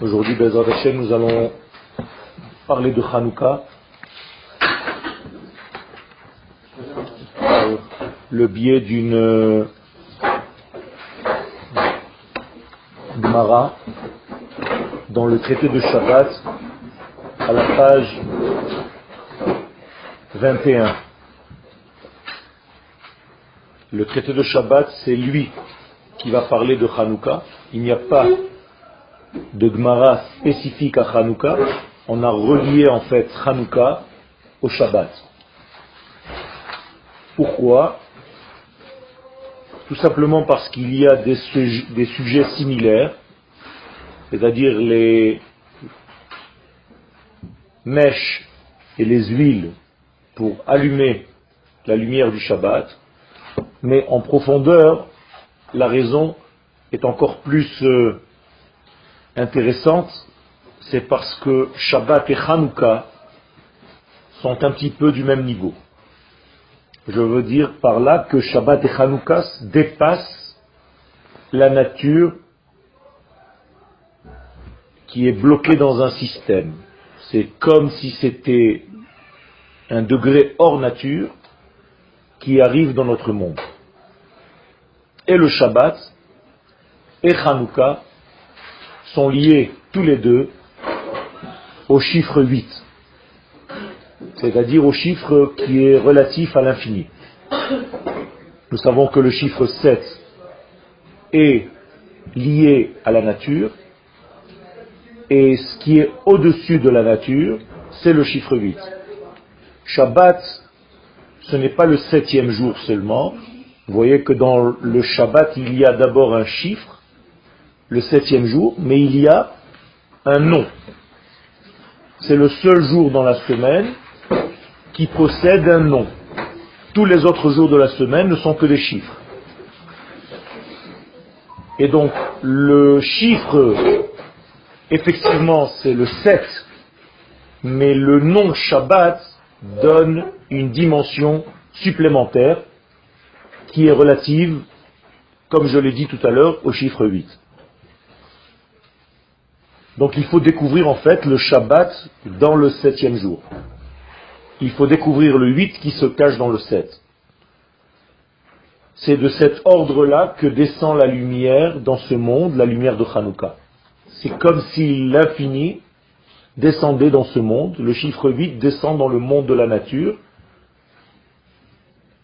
Aujourd'hui, Bezrat nous allons parler de Hanouka. le biais d'une Gemara dans le traité de Shabbat à la page 21. Le traité de Shabbat, c'est lui qui va parler de Hanouka. Il n'y a pas de Gemara spécifique à Hanouka. On a relié en fait Hanouka au Shabbat. Pourquoi? Tout simplement parce qu'il y a des, sujets similaires, c'est-à-dire les mèches et les huiles pour allumer la lumière du Shabbat, mais en profondeur, la raison est encore plus euh, intéressante, c'est parce que Shabbat et Hanouka sont un petit peu du même niveau. Je veux dire par là que Shabbat et Hanouka dépassent la nature qui est bloquée dans un système. C'est comme si c'était un degré hors nature qui arrive dans notre monde. Et le Shabbat et Hanouka sont liés tous les deux au chiffre 8, c'est-à-dire au chiffre qui est relatif à l'infini. Nous savons que le chiffre 7 est lié à la nature, et ce qui est au-dessus de la nature, c'est le chiffre 8. Shabbat, ce n'est pas le septième jour seulement. Vous voyez que dans le Shabbat, il y a d'abord un chiffre, le septième jour, mais il y a un nom. C'est le seul jour dans la semaine qui possède un nom. Tous les autres jours de la semaine ne sont que des chiffres. Et donc, le chiffre, effectivement, c'est le 7, mais le nom Shabbat donne une dimension supplémentaire qui est relative, comme je l'ai dit tout à l'heure, au chiffre 8. Donc il faut découvrir en fait le Shabbat dans le septième jour. Il faut découvrir le 8 qui se cache dans le 7. C'est de cet ordre-là que descend la lumière dans ce monde, la lumière de Hanouka. C'est comme si l'infini descendait dans ce monde, le chiffre 8 descend dans le monde de la nature,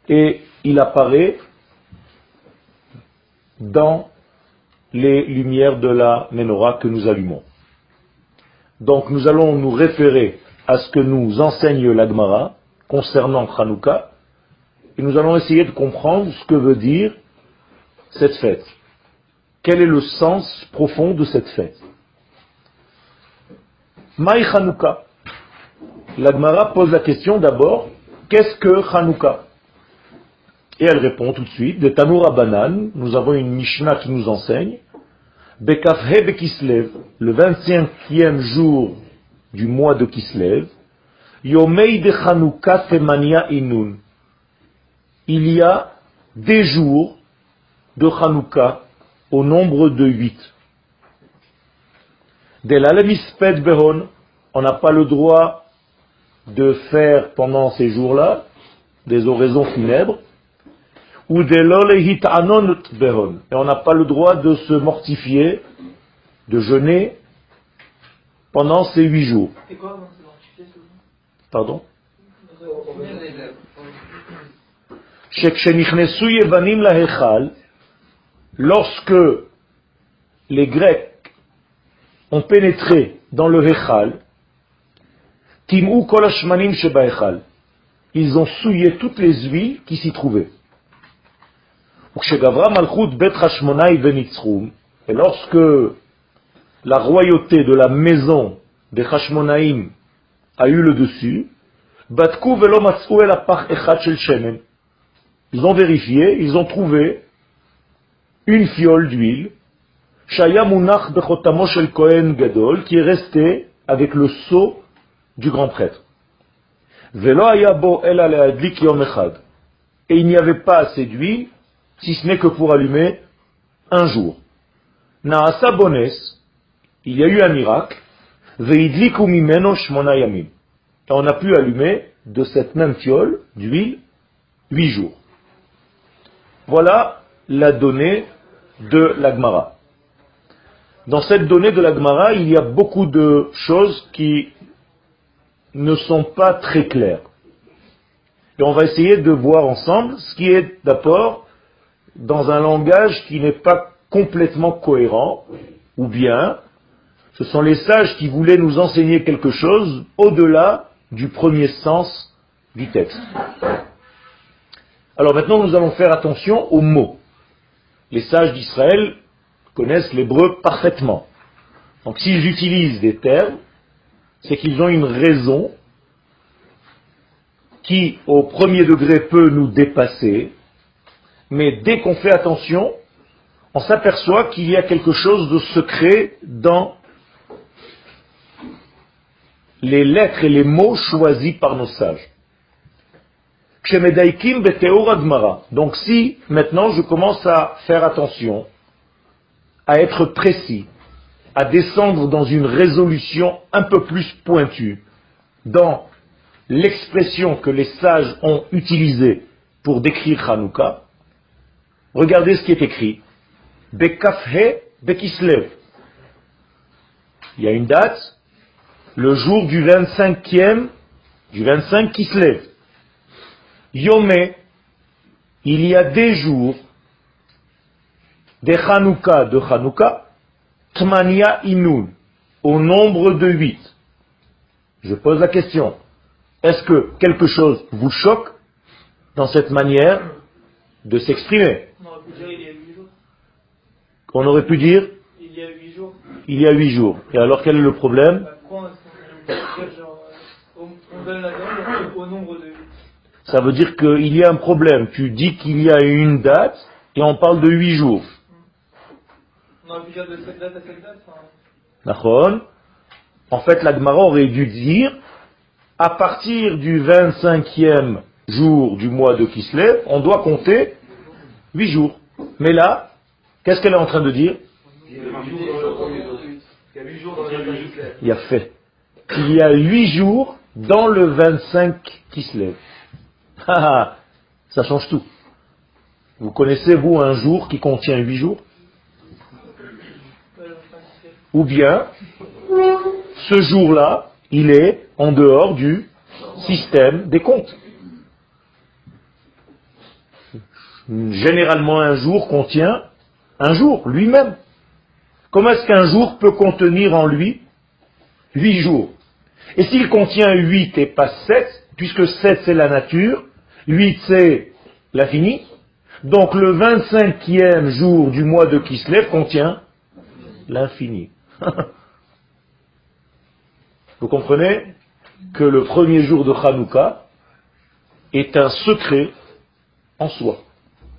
et il apparaît dans les lumières de la menorah que nous allumons. Donc nous allons nous référer à ce que nous enseigne l'Agmara concernant Hanouka, et nous allons essayer de comprendre ce que veut dire cette fête. Quel est le sens profond de cette fête? Maï Hanouka. L'Agmara pose la question d'abord, qu'est-ce que Hanouka? Et elle répond tout de suite, de Tanoura Banan, nous avons une Mishnah qui nous enseigne, Bekafhe Bekislev, le 25e jour du mois de Kislev, Yomei de Hanouka Temania Inun. Il y a des jours de Hanouka au nombre de huit. De l'alemisped behon, on n'a pas le droit de faire pendant ces jours-là des oraisons funèbres, ou et on n'a pas le droit de se mortifier, de jeûner pendant ces huit jours. Pardon? Lorsque les Grecs ont pénétré dans le Hechal, Timou Kolashmanim Sheba ils ont souillé toutes les huiles qui s'y trouvaient. Et lorsque la royauté de la maison des Hashmonaïm a eu le dessus, ils ont vérifié, ils ont trouvé une fiole d'huile qui est resté avec le sceau du grand prêtre. Et il n'y avait pas assez d'huile, si ce n'est que pour allumer un jour. il y a eu un miracle, on a pu allumer de cette même fiole d'huile huit jours. Voilà la donnée de l'Agmara. Dans cette donnée de l'Agmara, il y a beaucoup de choses qui ne sont pas très claires. Et on va essayer de voir ensemble ce qui est d'abord dans un langage qui n'est pas complètement cohérent, ou bien ce sont les sages qui voulaient nous enseigner quelque chose au-delà du premier sens du texte. Alors maintenant, nous allons faire attention aux mots. Les sages d'Israël connaissent l'hébreu parfaitement. Donc s'ils utilisent des termes, c'est qu'ils ont une raison qui, au premier degré, peut nous dépasser, mais dès qu'on fait attention, on s'aperçoit qu'il y a quelque chose de secret dans les lettres et les mots choisis par nos sages. Donc si maintenant je commence à faire attention, à être précis, à descendre dans une résolution un peu plus pointue, dans l'expression que les sages ont utilisée pour décrire Hanouka, regardez ce qui est écrit. Bekafhe Bekislev. Il y a une date, le jour du 25e, du 25 Kislev. Yomé, il y a des jours des Hanouka de Hanouka, Tmania Inun, au nombre de huit. Je pose la question, est-ce que quelque chose vous choque dans cette manière? De s'exprimer On aurait pu dire il y a huit jours. Il y a huit jours. Et alors quel est le problème Ça veut dire qu'il y a un problème. Tu dis qu'il y a une date et on parle de huit jours. On aurait pu dire de cette date à cette date. En fait, la aurait dû dire à partir du 25e jour du mois de Kislev, on doit compter 8 jours. Mais là, qu'est-ce qu'elle est en train de dire? Il y a fait. Il y a 8 jours dans le 25 Kislev. Ça change tout. Vous connaissez, vous, un jour qui contient 8 jours? Ou bien, ce jour-là, il est en dehors du système des comptes. Généralement, un jour contient un jour lui-même. Comment est-ce qu'un jour peut contenir en lui huit jours? Et s'il contient huit et pas sept, puisque sept c'est la nature, huit c'est l'infini, donc le 25e jour du mois de Kislev contient l'infini. Vous comprenez que le premier jour de Hanouka est un secret en soi.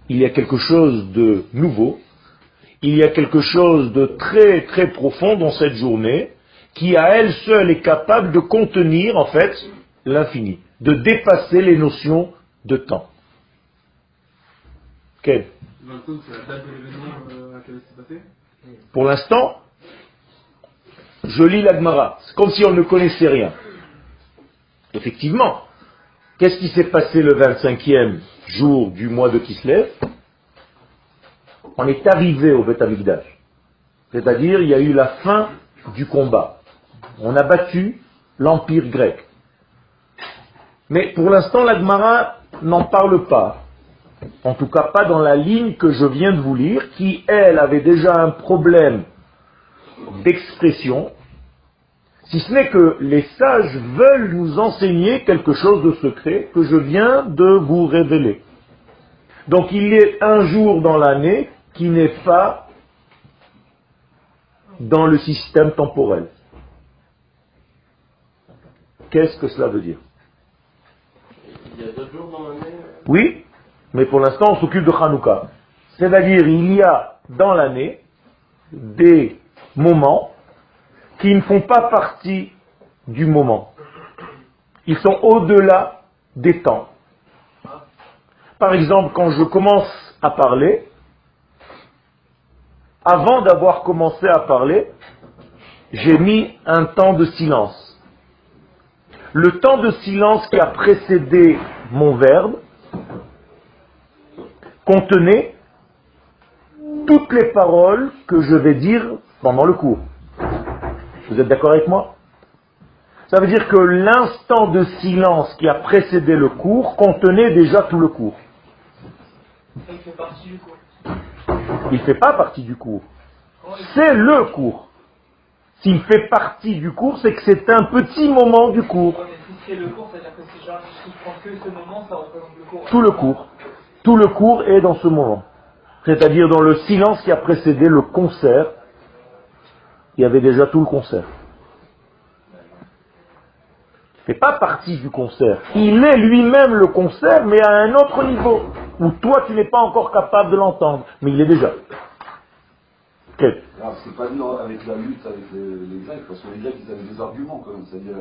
Il y a quelque chose de nouveau, il y a quelque chose de très très profond dans cette journée qui à elle seule est capable de contenir en fait l'infini, de dépasser les notions de temps. Quel Pour l'instant, je lis l'Agmara. C'est comme si on ne connaissait rien. Effectivement, qu'est-ce qui s'est passé le 25e jour du mois de Kislev? On est arrivé au Beth C'est-à-dire, il y a eu la fin du combat. On a battu l'Empire grec. Mais pour l'instant, l'Agmara n'en parle pas. En tout cas, pas dans la ligne que je viens de vous lire, qui, elle, avait déjà un problème d'expression, si ce n'est que les sages veulent nous enseigner quelque chose de secret que je viens de vous révéler. Donc il y a un jour dans l'année qui n'est pas dans le système temporel. Qu'est-ce que cela veut dire? Il y a deux jours dans l'année Oui, mais pour l'instant on s'occupe de Hanouka. C'est-à-dire il y a dans l'année des moments qui ne font pas partie du moment. Ils sont au-delà des temps. Par exemple, quand je commence à parler, avant d'avoir commencé à parler, j'ai mis un temps de silence. Le temps de silence qui a précédé mon verbe contenait toutes les paroles que je vais dire pendant le cours. Vous êtes d'accord avec moi? Ça veut dire que l'instant de silence qui a précédé le cours contenait déjà tout le cours. Il fait partie du cours. Il ne fait pas partie du cours. C'est le cours. S'il fait partie du cours, c'est que c'est un petit moment du cours. Ouais, mais si c'est le cours, c'est-à-dire que si genre, si je prends que ce moment, ça représente le cours. Tout le cours. Tout le cours est dans ce moment. C'est-à-dire dans le silence qui a précédé le concert. Il y avait déjà tout le concert. Il ne fait pas partie du concert. Il est lui-même le concert, mais à un autre niveau, où toi tu n'es pas encore capable de l'entendre, mais il est déjà. Quel Alors, c'est pas dur avec la lutte avec les, Grecs, parce que les Grecs, ils avaient des arguments quand même. C'est-à-dire,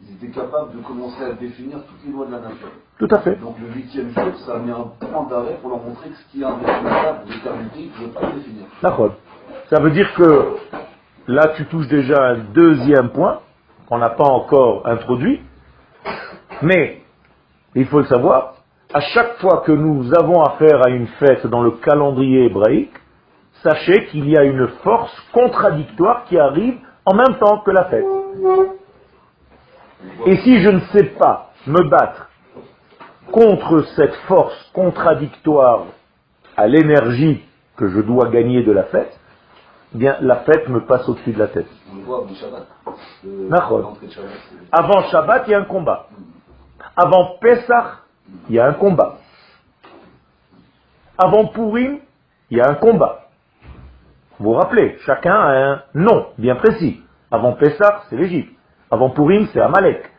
ils étaient capables de commencer à définir toutes les lois de la nature. Tout à fait. Donc, le huitième jour, ça a mis un point d'arrêt pour leur montrer que ce qui est indéfinissable d'éternité, ils ne pouvaient pas le définir. D'accord. Ça veut dire que là, tu touches déjà un deuxième point qu'on n'a pas encore introduit. Mais, il faut le savoir, à chaque fois que nous avons affaire à une fête dans le calendrier hébraïque, sachez qu'il y a une force contradictoire qui arrive en même temps que la fête. Et si je ne sais pas me battre contre cette force contradictoire à l'énergie que je dois gagner de la fête, bien la fête me passe au-dessus de la tête. On voit avant Shabbat. Le- Avant Shabbat, il y a un combat. Avant Pessah, il y a un combat. Avant Purim, il y a un combat. Vous vous rappelez, chacun a un nom bien précis. Avant Pessah, c'est l'Égypte. Avant Purim, c'est Amalek.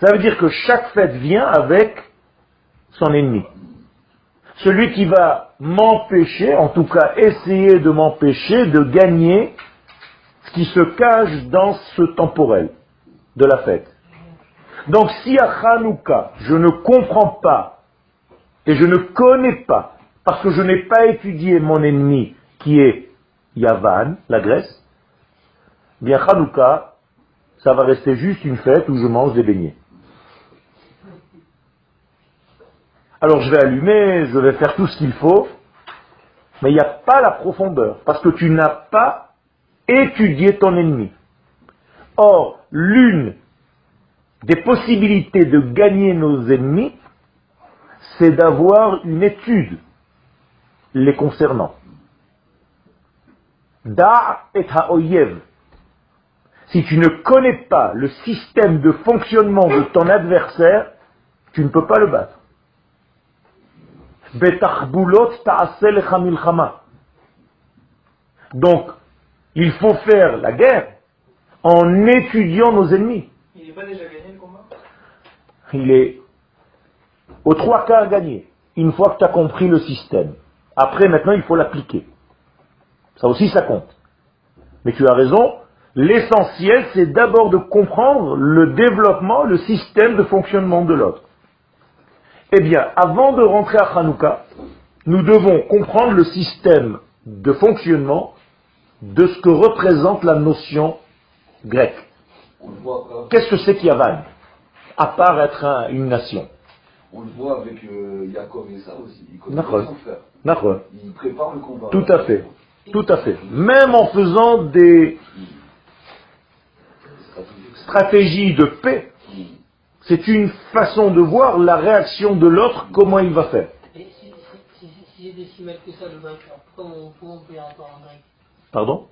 Ça veut dire que chaque fête vient avec son ennemi. Celui qui va m'empêcher, en tout cas essayer de m'empêcher de gagner ce qui se cache dans ce temporel de la fête. Donc si à Hanouka, je ne comprends pas et je ne connais pas, parce que je n'ai pas étudié mon ennemi qui est Yavan, la Grèce, bien Hanouka, ça va rester juste une fête où je mange des beignets. Alors je vais allumer, je vais faire tout ce qu'il faut, mais il n'y a pas la profondeur, parce que tu n'as pas étudié ton ennemi. Or, l'une des possibilités de gagner nos ennemis, c'est d'avoir une étude les concernant. Da et ha'oyev. Si tu ne connais pas le système de fonctionnement de ton adversaire, tu ne peux pas le battre. Donc, il faut faire la guerre en étudiant nos ennemis. Il n'est pas déjà gagné le combat? Il est aux trois quarts gagné, une fois que tu as compris le système. Après, maintenant, il faut l'appliquer. Ça aussi, ça compte. Mais tu as raison, l'essentiel, c'est d'abord de comprendre le développement, le système de fonctionnement de l'autre. Eh bien, avant de rentrer à Hanouka, nous devons comprendre le système de fonctionnement de ce que représente la notion grecque. Qu'est-ce que c'est qu'Yavan À part être un- une nation? On le voit avec euh, Yaakov et ça aussi. Il. Il prépare le combat. Tout à fait. Tout à fait. Même en faisant des stratégies de paix, c'est une façon de voir la réaction de l'autre, comment il va faire. Et si, si, si, si j'ai des si mal que ça le vainqueur, comment on, comment on peut y encore en grec Pardon?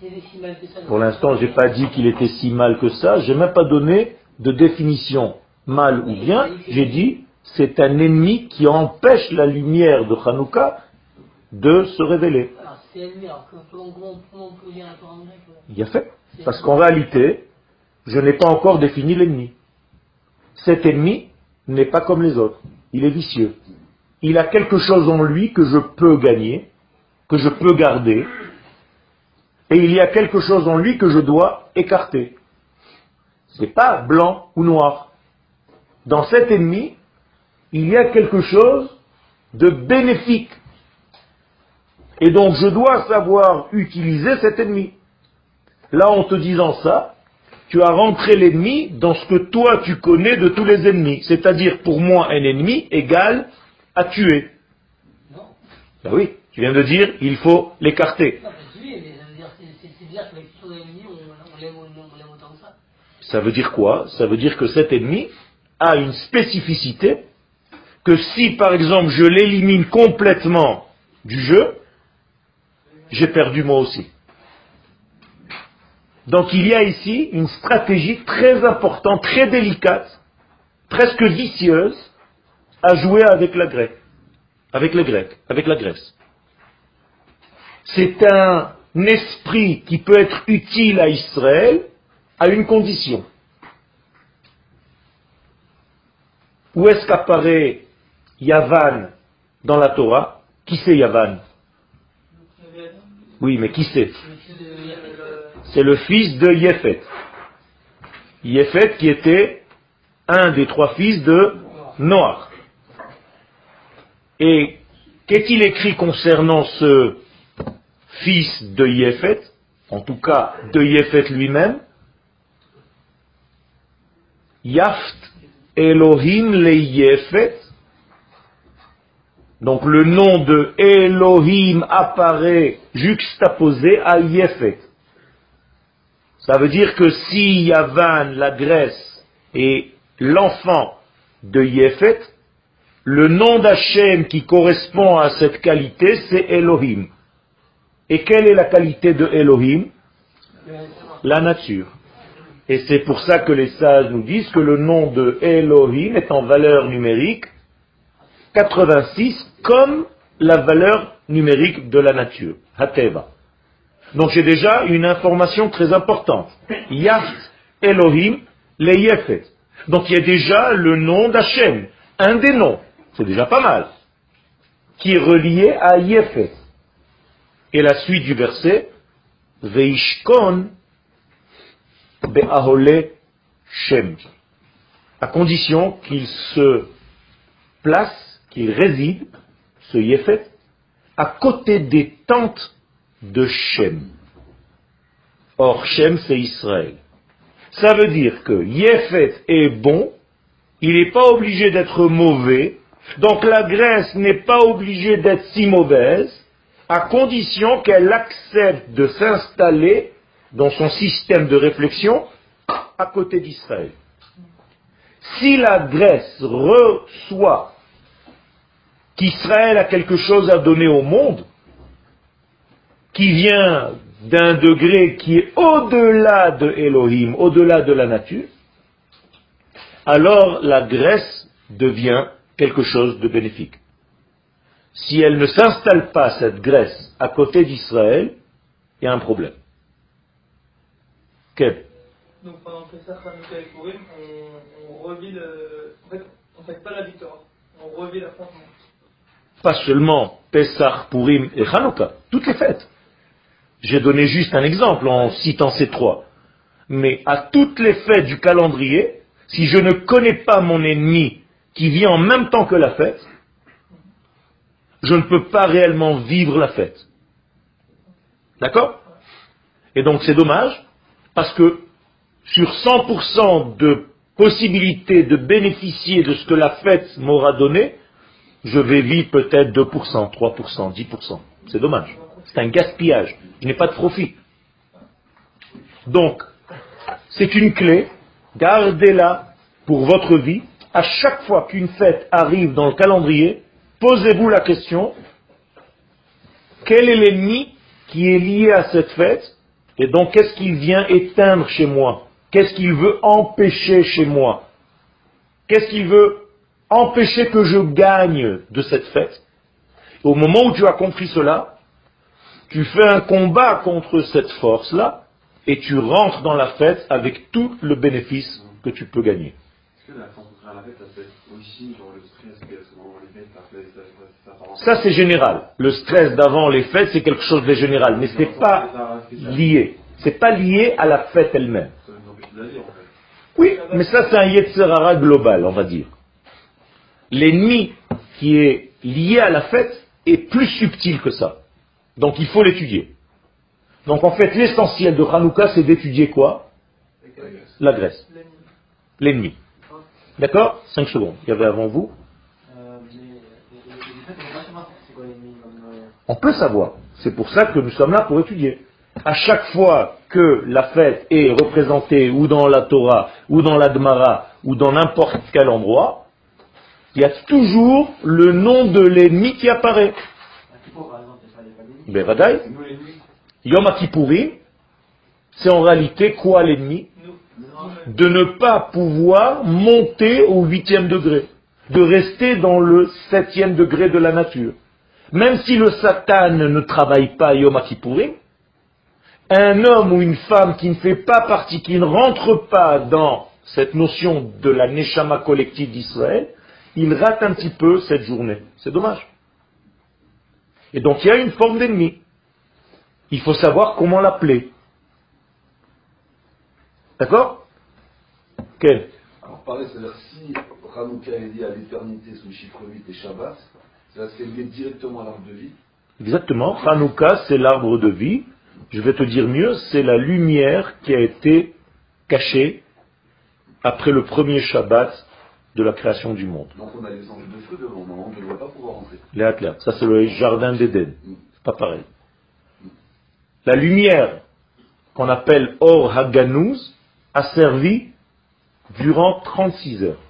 Si mal que ça Pour l'instant, j'ai pas dit qu'il était si mal que ça. J'ai même pas donné de définition mal ou bien. J'ai dit c'est un ennemi qui empêche la lumière de Hanouka de se révéler. Alors c'est ennemi, alors que- comment, comment, comment on peut dire encore en grec ouais Il a fait. Parce qu'en réalité, je n'ai pas encore défini l'ennemi. Cet ennemi n'est pas comme les autres. Il est vicieux. Il a quelque chose en lui que je peux gagner, que je peux garder, et il y a quelque chose en lui que je dois écarter. C'est pas blanc ou noir. Dans cet ennemi, il y a quelque chose de bénéfique. Et donc je dois savoir utiliser cet ennemi. Là, en te disant ça, tu as rentré l'ennemi dans ce que toi tu connais de tous les ennemis. C'est-à-dire, pour moi, un ennemi égale à tuer. Non. Ben oui, tu viens de dire, il faut l'écarter. Ça veut dire quoi? Ça veut dire que cet ennemi a une spécificité que si, par exemple, je l'élimine complètement du jeu, j'ai perdu moi aussi. Donc il y a ici une stratégie très importante, très délicate, presque vicieuse, à jouer avec la grecque, avec les Grecs, avec la Grèce. C'est un esprit qui peut être utile à Israël à une condition. Où est-ce qu'apparaît Yavan dans la Torah? Qui c'est Yavan? Oui, mais qui c'est? C'est le fils de Yéphet. Yéphet qui était un des trois fils de Noach. Et qu'est-il écrit concernant ce fils de Yéphet En tout cas, de Yéphet lui-même? Yaft Elohim le Yéphet. Donc le nom de Elohim apparaît juxtaposé à Yéphet. Ça veut dire que si Yavan, la Grèce, est l'enfant de Yéphet, le nom d'Hachem qui correspond à cette qualité, c'est Elohim. Et quelle est la qualité de Elohim? La nature. Et c'est pour ça que les sages nous disent que le nom de Elohim est en valeur numérique 86 comme la valeur numérique de la nature, Hateva. Donc j'ai déjà une information très importante. Yacht Elohim le Yefet. Donc il y a déjà le nom d'Hachem, un des noms, c'est déjà pas mal, qui est relié à Yefet. Et la suite du verset, Veishkon Be'ahole Shem. À condition qu'il se place, qu'il réside, ce Yefet, à côté des tentes de Shem. Or, Shem, c'est Israël. Ça veut dire que Yefet est bon, il n'est pas obligé d'être mauvais, donc la Grèce n'est pas obligée d'être si mauvaise, à condition qu'elle accepte de s'installer dans son système de réflexion à côté d'Israël. Si la Grèce reçoit qu'Israël a quelque chose à donner au monde, qui vient d'un degré qui est au-delà de Elohim, au-delà de la nature, alors la Grèce devient quelque chose de bénéfique. Si elle ne s'installe pas, cette Grèce, à côté d'Israël, il y a un problème. Quel Donc pendant Pessah, Hanouka et Purim, on, revit le. En fait, on fait pas la victoire, on revit l'affrontement. Pas seulement Pessah, Purim et Hanouka, toutes les fêtes. J'ai donné juste un exemple en citant ces trois. Mais à toutes les fêtes du calendrier, si je ne connais pas mon ennemi qui vient en même temps que la fête, je ne peux pas réellement vivre la fête. D'accord? Et donc c'est dommage, parce que sur 100% de possibilités de bénéficier de ce que la fête m'aura donné, je vais vivre peut-être 2%, 3%, 10%. C'est dommage. C'est un gaspillage. Je n'ai pas de profit. Donc, c'est une clé. Gardez-la pour votre vie. À chaque fois qu'une fête arrive dans le calendrier, posez-vous la question, quel est l'ennemi qui est lié à cette fête Et donc, qu'est-ce qu'il vient éteindre chez moi? Qu'est-ce qu'il veut empêcher chez moi? Qu'est-ce qu'il veut empêcher que je gagne de cette fête? Au moment où tu as compris cela, tu fais un combat contre cette force-là et tu rentres dans la fête avec tout le bénéfice que tu peux gagner. Ça c'est général. Le stress d'avant les fêtes, c'est quelque chose de général, mais ce n'est pas lié. C'est pas lié à la fête elle-même. Oui, mais ça, c'est un Yetzerara global, on va dire. L'ennemi qui est lié à la fête est plus subtil que ça. Donc il faut l'étudier. Donc en fait, l'essentiel de Hanouka, c'est d'étudier quoi? La graisse. L'ennemi. D'accord? 5 secondes. Il y avait avant vous on peut savoir. C'est pour ça que nous sommes là pour étudier. À chaque fois que la fête est représentée ou dans la Torah, ou dans la Gemara, ou dans n'importe quel endroit, il y a toujours le nom de l'ennemi qui apparaît. L'ennemi. Yom Kippourim, c'est en réalité quoi l'ennemi. De ne pas pouvoir monter au huitième degré, de rester dans le septième degré de la nature. Même si le Satan ne travaille pas Yom Kippourim, un homme ou une femme qui ne fait pas partie, qui ne rentre pas dans cette notion de la Neshama collective d'Israël, il rate un petit peu cette journée. C'est dommage. Et donc il y a une forme d'ennemi. Il faut savoir comment l'appeler. D'accord Quel Alors pareil, c'est-à-dire si Hanouka est lié à l'éternité sous le chiffre 8 et Shabbat, c'est-à-dire c'est lié directement à l'arbre de vie. Exactement. Hanouka, c'est l'arbre de vie. Je vais te dire mieux, c'est la lumière qui a été cachée après le premier Shabbat de la création du monde. Donc on a les anges de feu devant, on ne devrait pas pouvoir rentrer. Les athlètes. Ça, c'est le jardin d'Éden. C'est pas pareil. La lumière qu'on appelle Or Haganouz a servi durant 36 heures.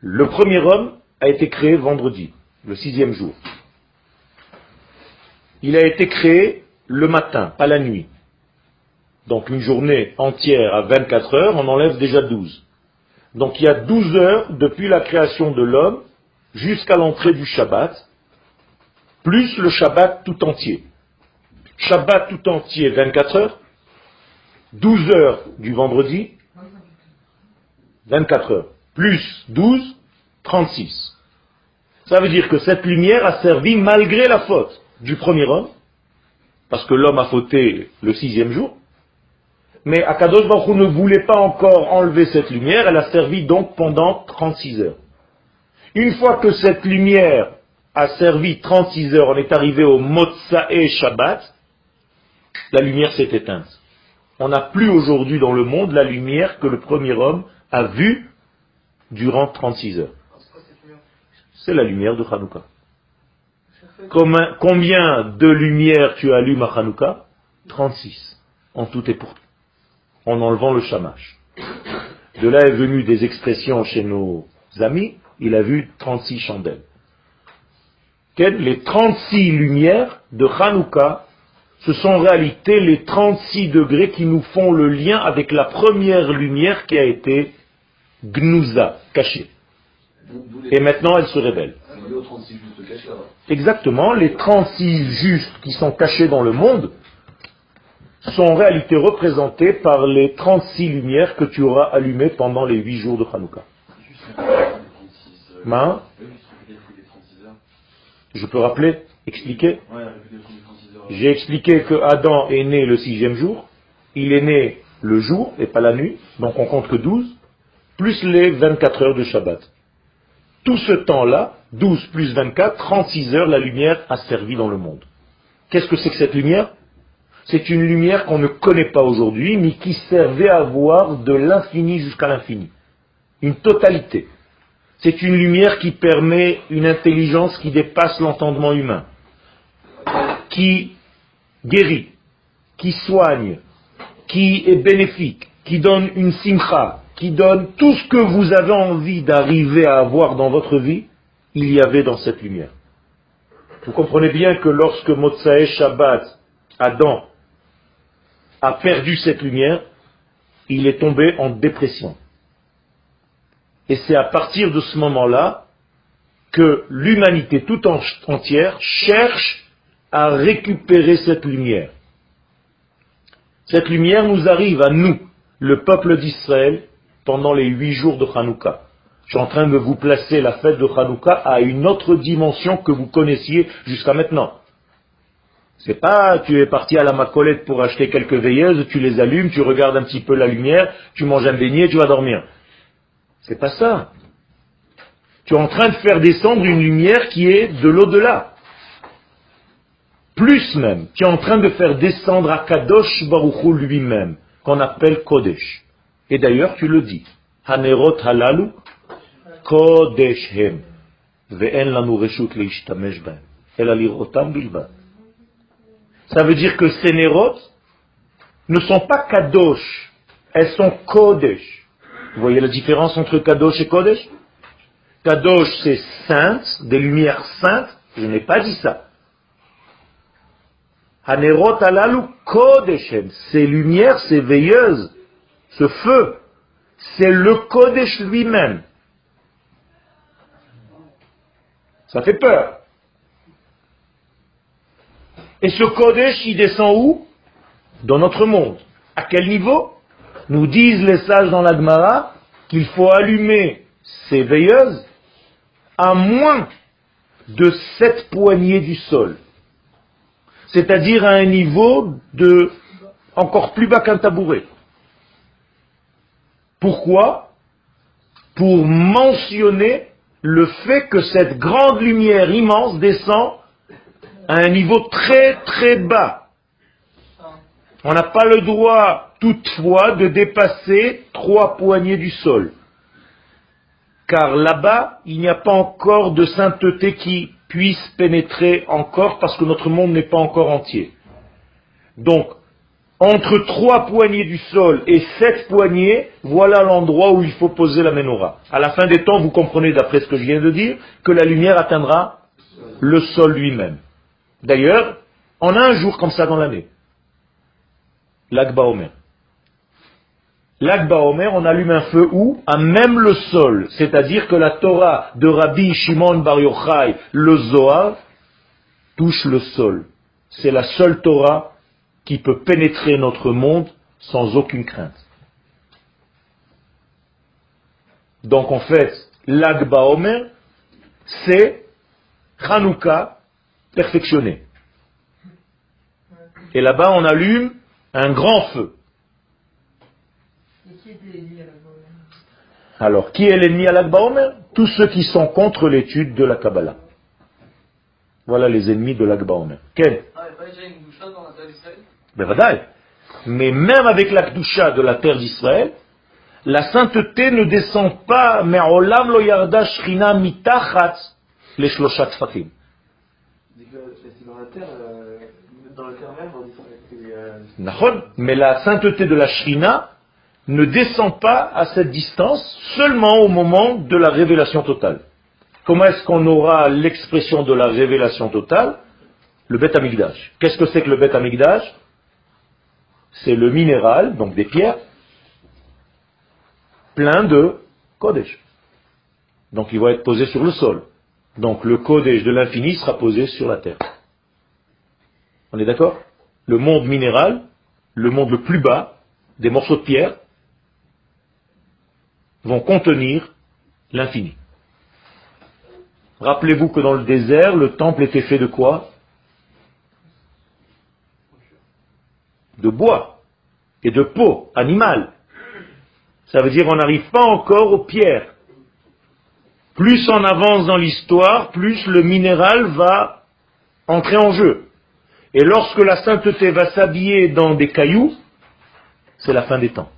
Le premier homme a été créé vendredi, le sixième jour. Il a été créé le matin, pas la nuit. Donc une journée entière à 24 heures, on enlève déjà 12. Donc il y a 12 heures depuis la création de l'homme jusqu'à l'entrée du Shabbat, plus le Shabbat tout entier. Shabbat tout entier, 24 heures, 12 heures du vendredi, 24 heures, plus 12, 36. Ça veut dire que cette lumière a servi malgré la faute du premier homme, parce que l'homme a fauté le sixième jour, mais Akadosh Baruch ne voulait pas encore enlever cette lumière, elle a servi donc pendant 36 heures. Une fois que cette lumière a servi 36 heures, on est arrivé au Motsae Shabbat, la lumière s'est éteinte. On n'a plus aujourd'hui dans le monde la lumière que le premier homme a vue durant 36 heures. C'est la lumière de Hanouka. Combien- Combien de lumières tu allumes à Hanouka? 36. En tout et pour tout. En enlevant le shamash. De là est venue des expressions chez nos amis, il a vu 36 chandelles. Quelles Les 36 lumières de Hanouka, ce sont en réalité les 36 degrés qui nous font le lien avec la première lumière qui a été gnouza, cachée. Et maintenant elle se révèle. C'est lié aux 36 justes cachés là-bas. Exactement, les 36 justes qui sont cachés dans le monde sont en réalité représentés par les 36 lumières que tu auras allumées pendant les 8 jours de Hanouka. Juste répéter les 36 heures. Ma, Oui, juste répéter le truc des 36 heures. je peux rappeler, expliquer Ouais, répéter le truc des 36 heures. J'ai expliqué que Adam est né le sixième jour, il est né le jour et pas la nuit, donc on compte que 12, plus les 24 heures de Shabbat. Tout ce temps-là, 12 plus 24, 36 heures, la lumière a servi dans le monde. Qu'est-ce que c'est que cette lumière? C'est une lumière qu'on ne connaît pas aujourd'hui, mais qui servait à voir de l'infini jusqu'à l'infini. Une totalité. C'est une lumière qui permet une intelligence qui dépasse l'entendement humain qui guérit, qui soigne, qui est bénéfique, qui donne une simcha, qui donne tout ce que vous avez envie d'arriver à avoir dans votre vie, il y avait dans cette lumière. Vous comprenez bien que lorsque Motsae Shabbat, Adam, a perdu cette lumière, il est tombé en dépression. Et c'est à partir de ce moment-là que l'humanité tout en- entière cherche à récupérer cette lumière. Cette lumière nous arrive à nous, le peuple d'Israël, pendant les huit jours de Hanouka. Je suis en train de vous placer la fête de Hanouka à une autre dimension que vous connaissiez jusqu'à maintenant. C'est pas, tu es parti à la macolette pour acheter quelques veilleuses, tu les allumes, tu regardes un petit peu la lumière, tu manges un beignet, tu vas dormir. C'est pas ça. Tu es en train de faire descendre une lumière qui est de l'au-delà. Plus même, tu es en train de faire descendre à Kadosh Baruchou lui-même, qu'on appelle Kodesh. Et d'ailleurs, tu le dis. Hanerot halalu Kodesh hem. Ve'en lanu reshut leishtamesh ba'em. Ça veut dire que ces nérotes ne sont pas kadosh, elles sont kodesh. Vous voyez la différence entre kadosh et kodesh? Kadosh c'est sainte, des lumières saintes, je n'ai pas dit ça. Hanerot alalu kodeshem, ces lumières, ces veilleuses, ce feu, c'est le kodesh lui-même. Ça fait peur. Et ce Kodesh, il descend où? Dans notre monde. À quel niveau? Nous disent les sages dans l'Agmara qu'il faut allumer ces veilleuses à moins de sept poignées du sol. C'est-à-dire à un niveau de encore plus bas qu'un tabouret. Pourquoi? Pour mentionner le fait que cette grande lumière immense descend à un niveau très très bas. On n'a pas le droit toutefois de dépasser trois poignées du sol. Car là-bas, il n'y a pas encore de sainteté qui puisse pénétrer encore parce que notre monde n'est pas encore entier. Donc, entre trois poignées du sol et sept poignées, voilà l'endroit où il faut poser la menorah. À la fin des temps, vous comprenez, d'après ce que je viens de dire, que la lumière atteindra le sol lui-même. D'ailleurs, on a un jour comme ça dans l'année. L'Akba Omer. L'Akba Omer, on allume un feu où? À même le sol. C'est-à-dire que la Torah de Rabbi Shimon Bar Yochai, le Zohar, touche le sol. C'est la seule Torah qui peut pénétrer notre monde sans aucune crainte. Donc en fait, l'Agba Omer, c'est Hanouka perfectionné. Et là-bas, on allume un grand feu. Alors, qui est l'ennemi à l'Agba Omer? Tous ceux qui sont contre l'étude de la Kabbalah. Voilà les ennemis de l'Agba Omer. Quel? Mais même avec la Kdusha de la terre d'Israël, la sainteté ne descend pas, mais olam lo yarda shrina mitachat les shloshat fatim. Mais la sainteté de la shrina ne descend pas à cette distance seulement au moment de la révélation totale. Comment est-ce qu'on aura l'expression de la révélation totale? Le Beth Amigdash. Qu'est-ce que c'est que le Beth Amigdash C'est le minéral, donc des pierres, plein de Kodesh. Donc il va être posé sur le sol. Donc le Kodesh de l'infini sera posé sur la terre. On est d'accord? Le monde minéral, le monde le plus bas, des morceaux de pierre, vont contenir l'infini. Rappelez-vous que dans le désert, le temple était fait de quoi? De bois et de peau animale. Ça veut dire qu'on n'arrive pas encore aux pierres. Plus on avance dans l'histoire, plus le minéral va entrer en jeu. Et lorsque la sainteté va s'habiller dans des cailloux, c'est la fin des temps.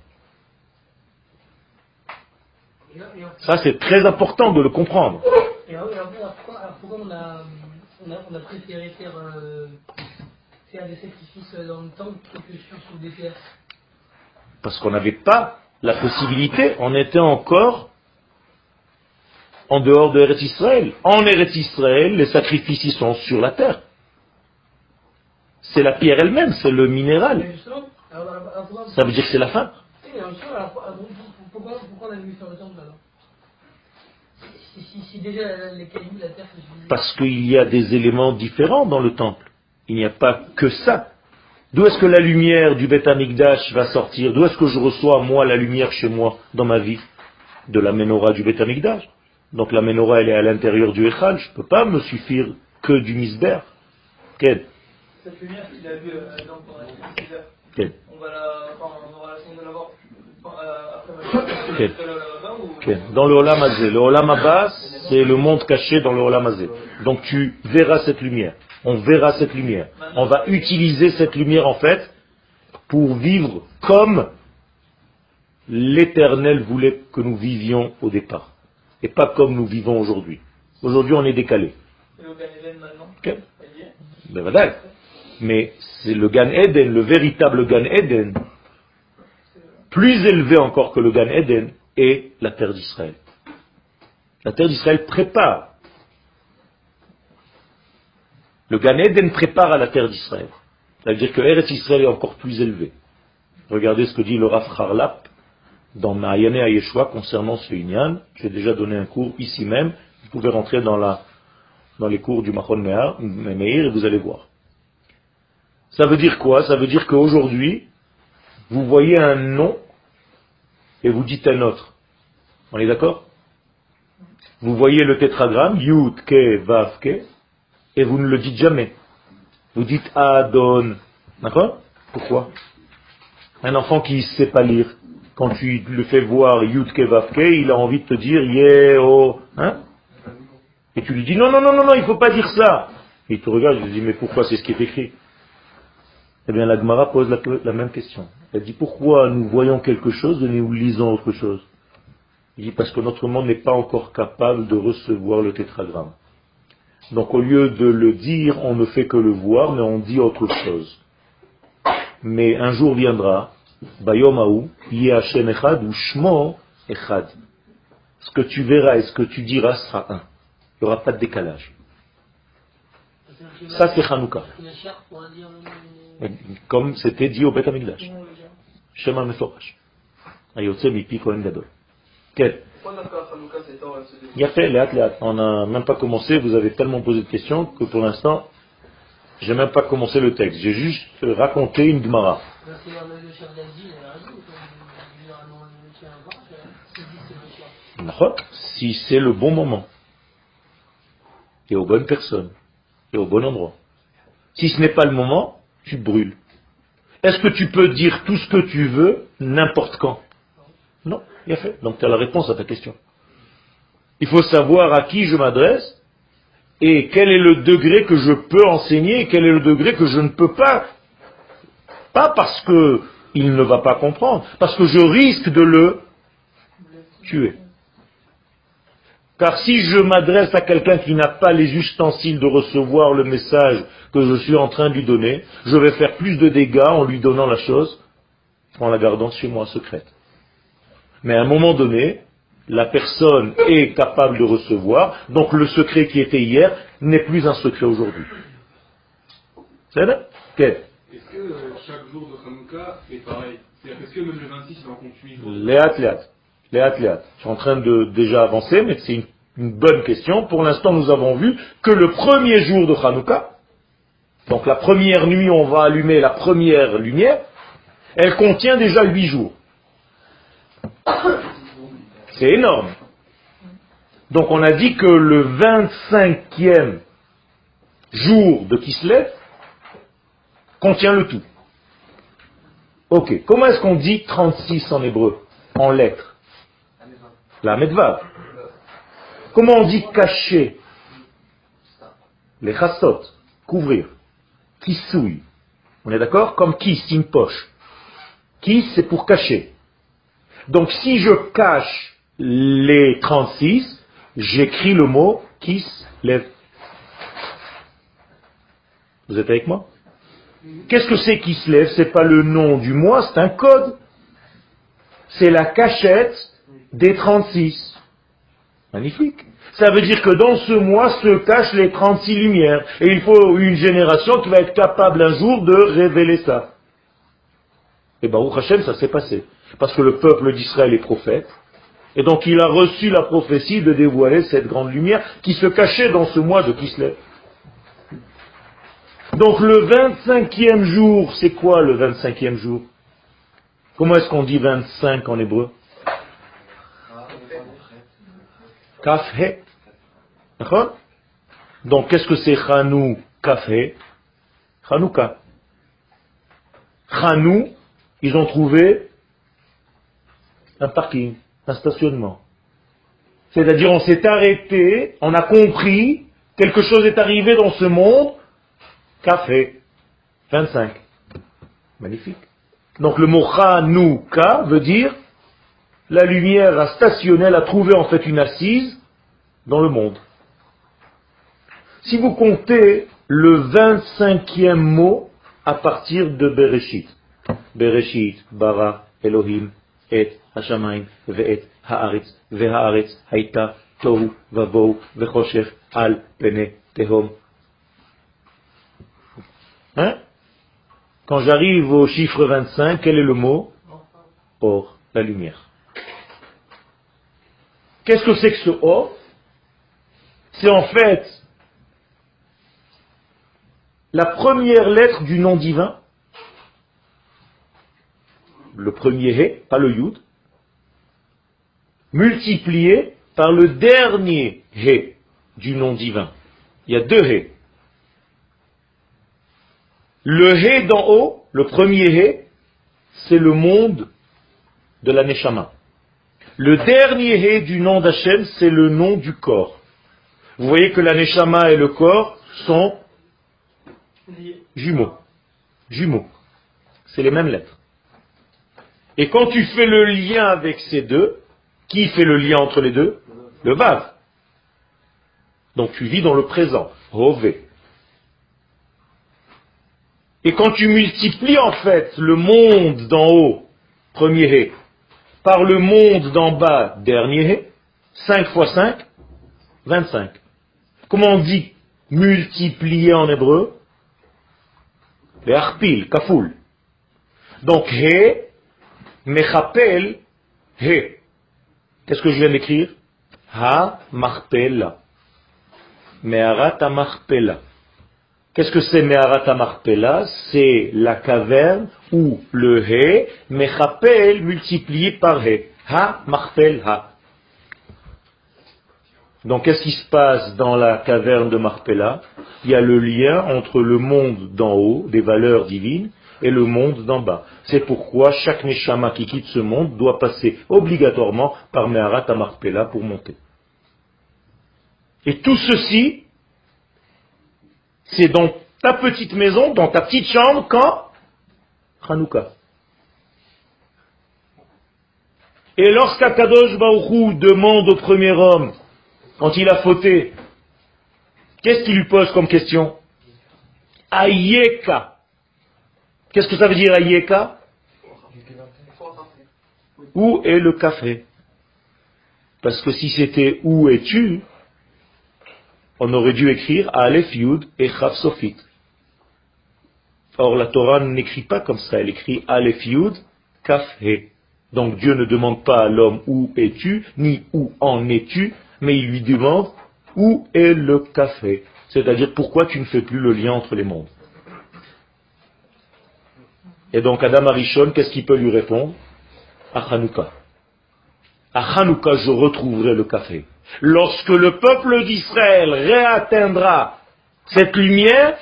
Ça, c'est très important de le comprendre. Et pourquoi, on, a, préféré faire, euh, faire des sacrifices dans le temple que sur des pierres Parce qu'on n'avait pas la possibilité, on était encore en dehors de Eretz Israël. En Eretz Israël, les sacrifices sont sur la terre. C'est la pierre elle-même, c'est le minéral. Ça veut dire que c'est la fin. Pourquoi, on a vu sur le temple alors? Si, déjà les cailloux, la terre, Parce qu'il y a des éléments différents dans le temple. Il n'y a pas que ça. D'où est-ce que la lumière du Beth Amikdash va sortir? D'où est-ce que je reçois, moi, la lumière chez moi, dans ma vie? De la menorah du Beth Amikdash. Donc la menorah, elle est à l'intérieur du Echal. Je ne peux pas me suffire que du misber. Quel Cette lumière qu'il a vue euh, dans Quel on va la, enfin, on va la, on va la voir Enfin, euh, après. Dans le Olam Hazé. Le Olam Abba, c'est le monde caché dans le Olam. Donc tu verras cette lumière. On verra cette lumière. On va utiliser cette lumière en fait pour vivre comme l'Éternel voulait que nous vivions au départ. Et pas comme nous vivons aujourd'hui. Aujourd'hui on est décalé. Et au Gan Eden maintenant Ok. Ça y est. Ben. Mais c'est le Gan Eden, le véritable Gan Eden, plus élevé encore que le Gan Eden, est la terre d'Israël. La terre d'Israël prépare. Le Gan Eden prépare à la terre d'Israël. C'est-à-dire que Eretz Israël est encore plus élevé. Regardez ce que dit le Rav Harlap dans Ma'ayane à Yeshua concernant ce Inyan. J'ai déjà donné un cours ici même. Vous pouvez rentrer dans, la, dans les cours du Machon Meir Meir et vous allez voir. Ça veut dire quoi? Ça veut dire qu'aujourd'hui, vous voyez un nom et vous dites un autre. On est d'accord? Vous voyez le tétragramme, Yud, Ke, Vav, Ke, et vous ne le dites jamais. Vous dites Adon. D'accord? Pourquoi? Un enfant qui ne sait pas lire, quand tu le fais voir Yud, Ke, Vav, Ke, il a envie de te dire Yeo. Hein? Et tu lui dis non, non, non, non, non, il ne faut pas dire ça. Il te regarde, je lui dis mais pourquoi c'est ce qui est écrit? Eh bien, la Gemara pose la, la même question. Elle dit pourquoi nous voyons quelque chose et nous lisons autre chose? Il dit parce que notre monde n'est pas encore capable de recevoir le tétragramme. Donc au lieu de le dire, on ne fait que le voir, mais on dit autre chose. Mais un jour viendra, Bayomahu, Hashem Echad ou Shmo. Ce que tu verras et ce que tu diras sera un. Il n'y aura pas de décalage. Ça, c'est Hanouka. Comme c'était dit au Beth Amikdash. Shema Meforash. Ayotse mipi Kohen Gadol. Quel? Il. On n'a même pas commencé, vous avez tellement posé de questions que pour l'instant, j'ai même pas commencé le texte. J'ai juste raconté une Gemara. Si c'est le bon moment, et aux bonnes personnes, et au bon endroit. Si ce n'est pas le moment, tu brûles. Est-ce que tu peux dire tout ce que tu veux n'importe quand? Non, il a fait. Donc tu as la réponse à ta question. Il faut savoir à qui je m'adresse et quel est le degré que je peux enseigner et quel est le degré que je ne peux pas. Pas parce que il ne va pas comprendre, parce que je risque de le tuer. Car si je m'adresse à quelqu'un qui n'a pas les ustensiles de recevoir le message que je suis en train de lui donner, je vais faire plus de dégâts en lui donnant la chose qu'en la gardant chez moi secrète. Mais à un moment donné, la personne est capable de recevoir, donc le secret qui était hier n'est plus un secret aujourd'hui. C'est que euh, chaque jour de Hanouka est pareil est-ce que même le 26, il en compte 8 jours Léat, léat. Léat, léat. Je suis en train de déjà avancer, mais c'est une, bonne question. Pour l'instant, nous avons vu que le premier jour de Hanouka, donc la première nuit, on va allumer la première lumière, elle contient déjà huit jours. C'est énorme. Donc on a dit que le 25e jour de Kislev contient le tout. Ok, comment est-ce qu'on dit 36 en hébreu, en lettres? La medvav. Comment on dit cacher? Les chassot, couvrir. Kisouille. On est d'accord? Comme kiss, une poche. Kiss, c'est pour cacher. Donc si je cache les 36, j'écris le mot kiss lève. Vous êtes avec moi? Qu'est-ce que c'est qui se lève? C'est pas le nom du mois, c'est un code. C'est la cachette des 36. Magnifique. Ça veut dire que dans ce mois se cachent les 36 lumières. Et il faut une génération qui va être capable un jour de révéler ça. Et Baruch Hashem, ça s'est passé. Parce que le peuple d'Israël est prophète. Et donc il a reçu la prophétie de dévoiler cette grande lumière qui se cachait dans ce mois de Kislev. Donc le 25e jour, c'est quoi le 25e jour? Comment est-ce qu'on dit 25 en hébreu? Kafhe. D'accord? Donc qu'est-ce que c'est Chanou Kafhe? Chanouka. Chanou, ils ont trouvé un parking, un stationnement. C'est-à-dire on s'est arrêté, on a compris, quelque chose est arrivé dans ce monde, café, 25. Magnifique. Donc le mot Hanouka veut dire la lumière a stationné, a trouvé en fait une assise dans le monde. Si vous comptez le 25e mot à partir de Bereshit, Bereshit, Bara, Elohim, Et, Hashamayim, Ve'et, Haaretz, Ve'haaretz, Haïta, Tohu, Vavou, Ve'choshech, Al, Pene, Tehom. Hein? Quand j'arrive au chiffre 25, quel est le mot? Or, la lumière. Qu'est-ce que c'est que ce or? C'est en fait la première lettre du nom divin, le premier He, pas le Yud, multiplié par le dernier He du nom divin. Il y a deux He. Le He d'en haut, le premier He, c'est le monde de la Neshama. Le dernier He du nom d'Hachem, c'est le nom du corps. Vous voyez que la Neshama et le corps sont jumeaux. Jumeaux. C'est les mêmes lettres. Et quand tu fais le lien avec ces deux, qui fait le lien entre les deux? Le Vav. Donc tu vis dans le présent. Et quand tu multiplies en fait le monde d'en haut, premier He, par le monde d'en bas, dernier He, 5 fois 5, 25. Comment on dit multiplier en hébreu? Les arpil, kafoul. Donc He, mechapel, He. Qu'est-ce que je viens d'écrire? Ha marpela. Meharat marpela. Qu'est-ce que c'est Meharat marpela C'est la caverne où le He, mechapel multiplié par He. Ha marpel ha. Donc qu'est-ce qui se passe dans la caverne de Marpella Il y a le lien entre le monde d'en haut, des valeurs divines, et le monde d'en bas. C'est pourquoi chaque Neshama qui quitte ce monde doit passer obligatoirement par Meharat Marpella pour monter. Et tout ceci, c'est dans ta petite maison, dans ta petite chambre, quand Hanouka. Et lorsqu'Akadosh Baruchou demande au premier homme, quand il a fauté, qu'est-ce qu'il lui pose comme question? Ayeka. Qu'est-ce que ça veut dire Ayeka? Où est le café? Parce que si c'était où es-tu, on aurait dû écrire Aleph Yud et Chav Sofit. Or la Torah n'écrit pas comme ça, elle écrit Aleph Yud Kaf. Donc Dieu ne demande pas à l'homme où es-tu, ni où en es-tu, mais il lui demande où est le café. C'est-à-dire pourquoi tu ne fais plus le lien entre les mondes? Et donc Adam Arishon, qu'est-ce qu'il peut lui répondre? À Hanouka. À Hanouka, je retrouverai le café. Lorsque le peuple d'Israël réatteindra cette lumière,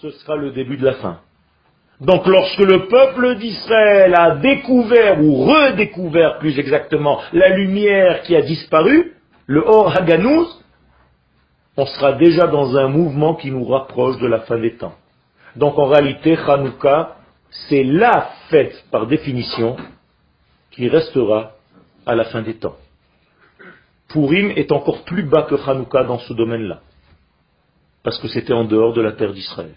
ce sera le début de la fin. Donc lorsque le peuple d'Israël a découvert, ou redécouvert plus exactement, la lumière qui a disparu, le Or Haganouz, on sera déjà dans un mouvement qui nous rapproche de la fin des temps. Donc en réalité, Hanouka, c'est la fête par définition qui restera à la fin des temps. Purim est encore plus bas que Hanouka dans ce domaine-là, parce que c'était en dehors de la terre d'Israël.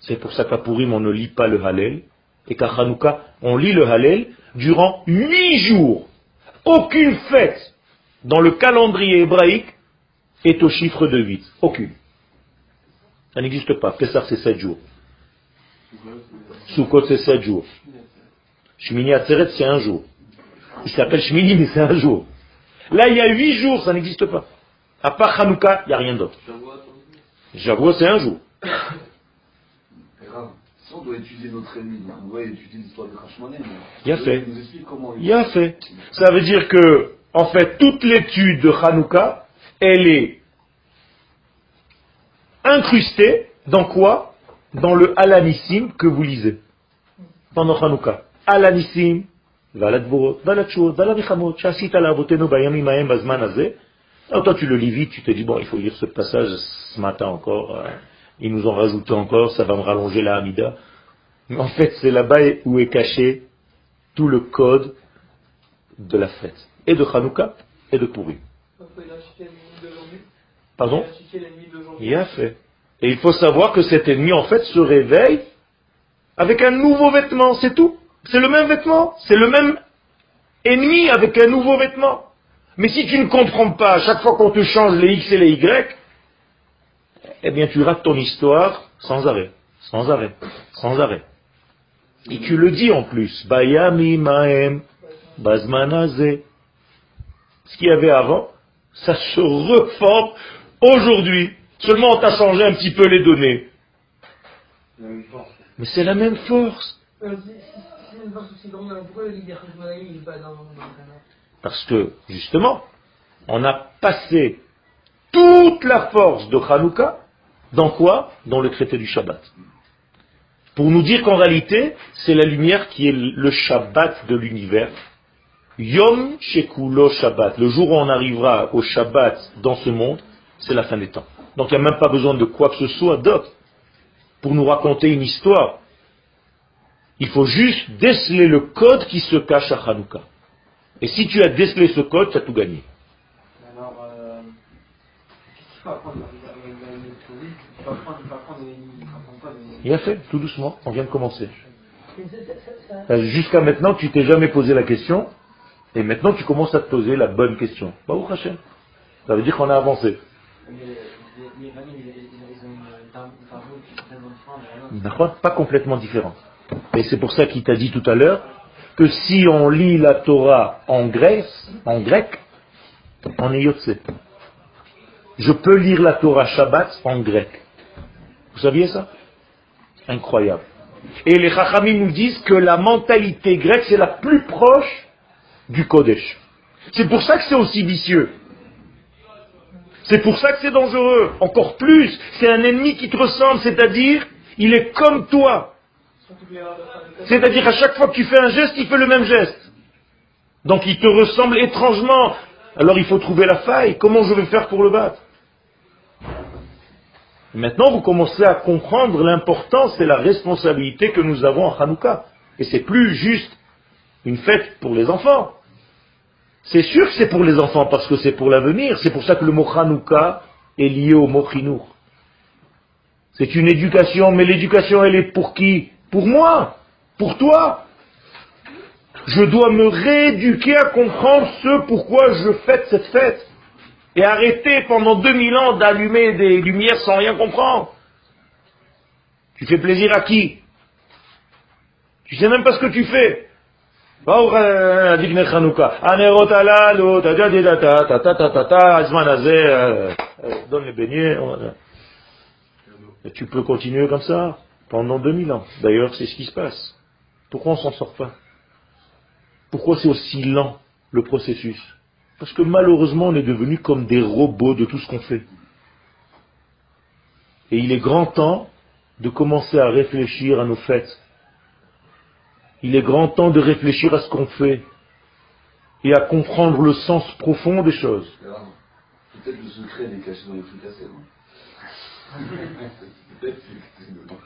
C'est pour ça qu'à Purim, on ne lit pas le Hallel, et qu'à Hanouka, on lit le Hallel durant huit jours. Aucune fête dans le calendrier hébraïque est au chiffre de 8. Aucune. Ça n'existe pas. Pessah, c'est 7 jours. Sukkot, c'est 7 jours. Shmini Atzeret, c'est un jour. Il s'appelle Shmini, mais c'est un jour. Là, il y a 8 jours, ça n'existe pas. À part Hanouka, il n'y a rien d'autre. J'avoue, c'est un jour. Si on doit étudier notre ennemi, on doit étudier l'histoire de. Il a fait. Il a fait. Ça veut dire que, en fait, toute l'étude de Hanouka, elle est incrustée dans quoi? Dans le Alanissim que vous lisez pendant Hanouka. Alanissim, ועל הגבורות, ועל התשואות, ועל המלחמות, שעשית לאבותינו בימים ההם בזמן הזה. Alors toi tu le lis vite, tu te dis, bon, il faut lire ce passage ce matin encore, euh, ils nous ont rajouté encore, ça va me rallonger la Hamida. Mais en fait, c'est là-bas où est caché tout le code de la fête, et de Hanouka, et de Purim. Donc, il a acheté l'ennemi d'aujourd'hui. Pardon Il a acheté l'ennemi d'aujourd'hui. Il a fait. Et il faut savoir que cet ennemi, en fait, se réveille avec un nouveau vêtement, c'est tout. C'est le même vêtement, c'est le même ennemi avec un nouveau vêtement. Mais si tu ne comprends pas à chaque fois qu'on te change les X et les Y, eh bien tu rates ton histoire sans arrêt, sans arrêt, sans arrêt. Et tu le dis en plus, Bayami Maem, Bazmanaze. Ce qu'il y avait avant, ça se reforme aujourd'hui. Seulement on t'a changé un petit peu les données. Mais c'est la même force. Parce que, justement, on a passé toute la force de Hanouka dans quoi? Dans le traité du Shabbat. Pour nous dire qu'en réalité, c'est la lumière qui est le Shabbat de l'univers. Yom Shekulo Shabbat. Le jour où on arrivera au Shabbat dans ce monde, c'est la fin des temps. Donc il n'y a même pas besoin de quoi que ce soit d'autre pour nous raconter une histoire. Il faut juste déceler le code qui se cache à Hanouka. Et si tu as décelé ce code, tu as tout gagné. Alors, il va fait, tout doucement, on vient de commencer. Jusqu'à maintenant, tu t'es jamais posé la question, et maintenant tu commences à te poser la bonne question. Ça veut dire qu'on a avancé. Pas complètement différent. Et c'est pour ça qu'il t'a dit tout à l'heure que si on lit la Torah en grec, en grec, on est yotse. Je peux lire la Torah Shabbat en grec. Vous saviez ça? Incroyable. Et les Chachamim nous disent que la mentalité grecque, c'est la plus proche du Kodesh. C'est pour ça que c'est aussi vicieux. C'est pour ça que c'est dangereux. Encore plus, c'est un ennemi qui te ressemble, c'est-à-dire, il est comme toi. C'est-à-dire, à chaque fois que tu fais un geste, il fait le même geste. Donc, il te ressemble étrangement. Alors, il faut trouver la faille. Comment je vais faire pour le battre? Maintenant, vous commencez à comprendre l'importance et la responsabilité que nous avons en Hanouka. Et c'est plus juste une fête pour les enfants. C'est sûr que c'est pour les enfants parce que c'est pour l'avenir. C'est pour ça que le mot Hanouka est lié au mot Chinour. C'est une éducation, mais l'éducation, elle est pour qui? pour moi, pour toi. Je dois me rééduquer à comprendre ce pourquoi je fête cette fête. Et arrêter pendant 2000 ans d'allumer des lumières sans rien comprendre. Tu fais plaisir à qui? Tu sais même pas ce que tu fais. Donne les beignets. Tu peux continuer comme ça? Pendant 2000 ans. D'ailleurs, c'est ce qui se passe. Pourquoi on s'en sort pas? Pourquoi c'est aussi lent le processus? Parce que malheureusement, on est devenus comme des robots de tout ce qu'on fait. Et il est grand temps de commencer à réfléchir à nos fêtes. Il est grand temps de réfléchir à ce qu'on fait et à comprendre le sens profond des choses. Peut-être le secret dans les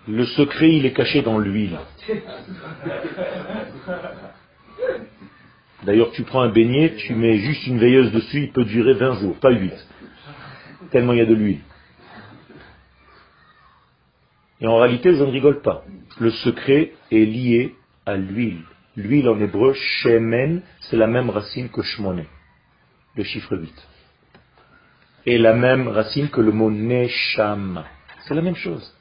Le secret, il est caché dans l'huile. D'ailleurs, tu prends un beignet, tu mets juste une veilleuse dessus, il peut durer 20 jours, pas 8. Tellement il y a de l'huile. Et en réalité, je ne rigole pas. Le secret est lié à l'huile. L'huile en hébreu, shemen, c'est la même racine que shmoné, le chiffre 8. Et la même racine que le mot neshama. C'est la même chose.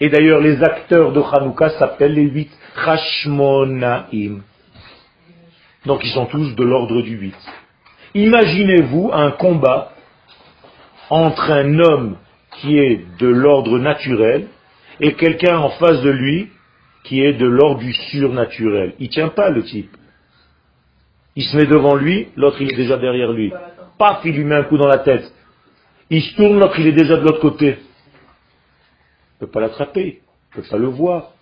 Et d'ailleurs, les acteurs de Hanouka s'appellent les huit Hashmonaim. Donc ils sont tous de l'ordre du 8. Imaginez-vous un combat entre un homme qui est de l'ordre naturel et quelqu'un en face de lui qui est de l'ordre du surnaturel. Il tient pas le type. Il se met devant lui, l'autre il est déjà derrière lui. Paf, il lui met un coup dans la tête. Il se tourne, l'autre il est déjà de l'autre côté. Il ne peut pas l'attraper, il ne peut pas le voir.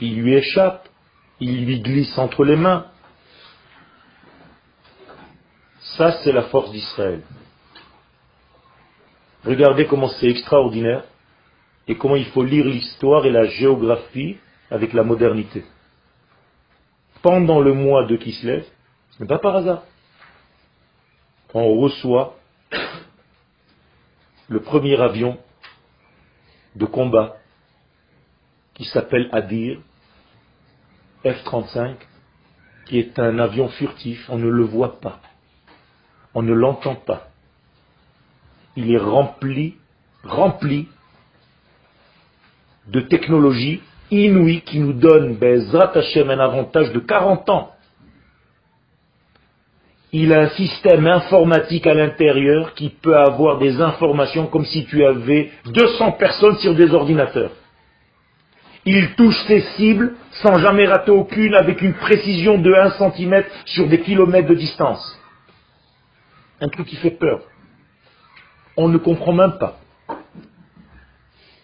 Il lui échappe, il lui glisse entre les mains. Ça, c'est la force d'Israël. Regardez comment c'est extraordinaire et comment il faut lire l'histoire et la géographie avec la modernité. Pendant le mois de Kislev, ce n'est pas par hasard, on reçoit le premier avion de combat qui s'appelle Adir, F-35, qui est un avion furtif, on ne le voit pas, on ne l'entend pas. Il est rempli, rempli de technologies inouïes qui nous donnent, Hashem, un avantage de 40 ans. Il a un système informatique à l'intérieur qui peut avoir des informations comme si tu avais 200 personnes sur des ordinateurs. Il touche ses cibles sans jamais rater aucune avec une précision de 1 cm sur des kilomètres de distance. Un truc qui fait peur. On ne comprend même pas.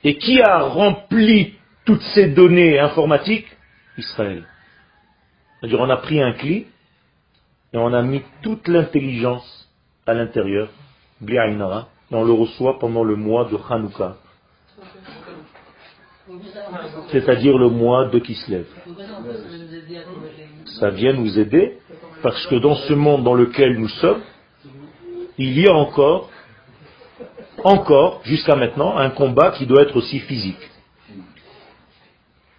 Et qui a rempli toutes ces données informatiques? Israël. C'est-à-dire on a pris un cli et on a mis toute l'intelligence à l'intérieur, et on le reçoit pendant le mois de Hanouka, c'est-à-dire le mois de Kislev. Ça vient nous aider parce que dans ce monde dans lequel nous sommes, il y a encore, encore, jusqu'à maintenant, un combat qui doit être aussi physique.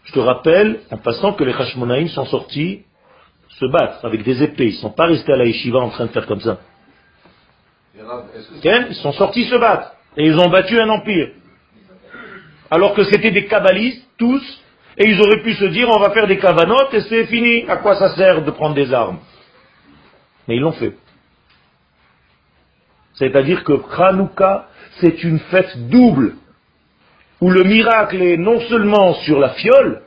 Je te rappelle, en passant, que les Hashmonaïm sont sortis se battre avec des épées. Ils ne sont pas restés à la yeshiva en train de faire comme ça. Ils sont sortis se battre. Et ils ont battu un empire. Alors que c'était des kabbalistes, tous, et ils auraient pu se dire on va faire des cavanotes et c'est fini. À quoi ça sert de prendre des armes? Mais ils l'ont fait. C'est-à-dire que Hanouka, c'est une fête double, où le miracle est non seulement sur la fiole,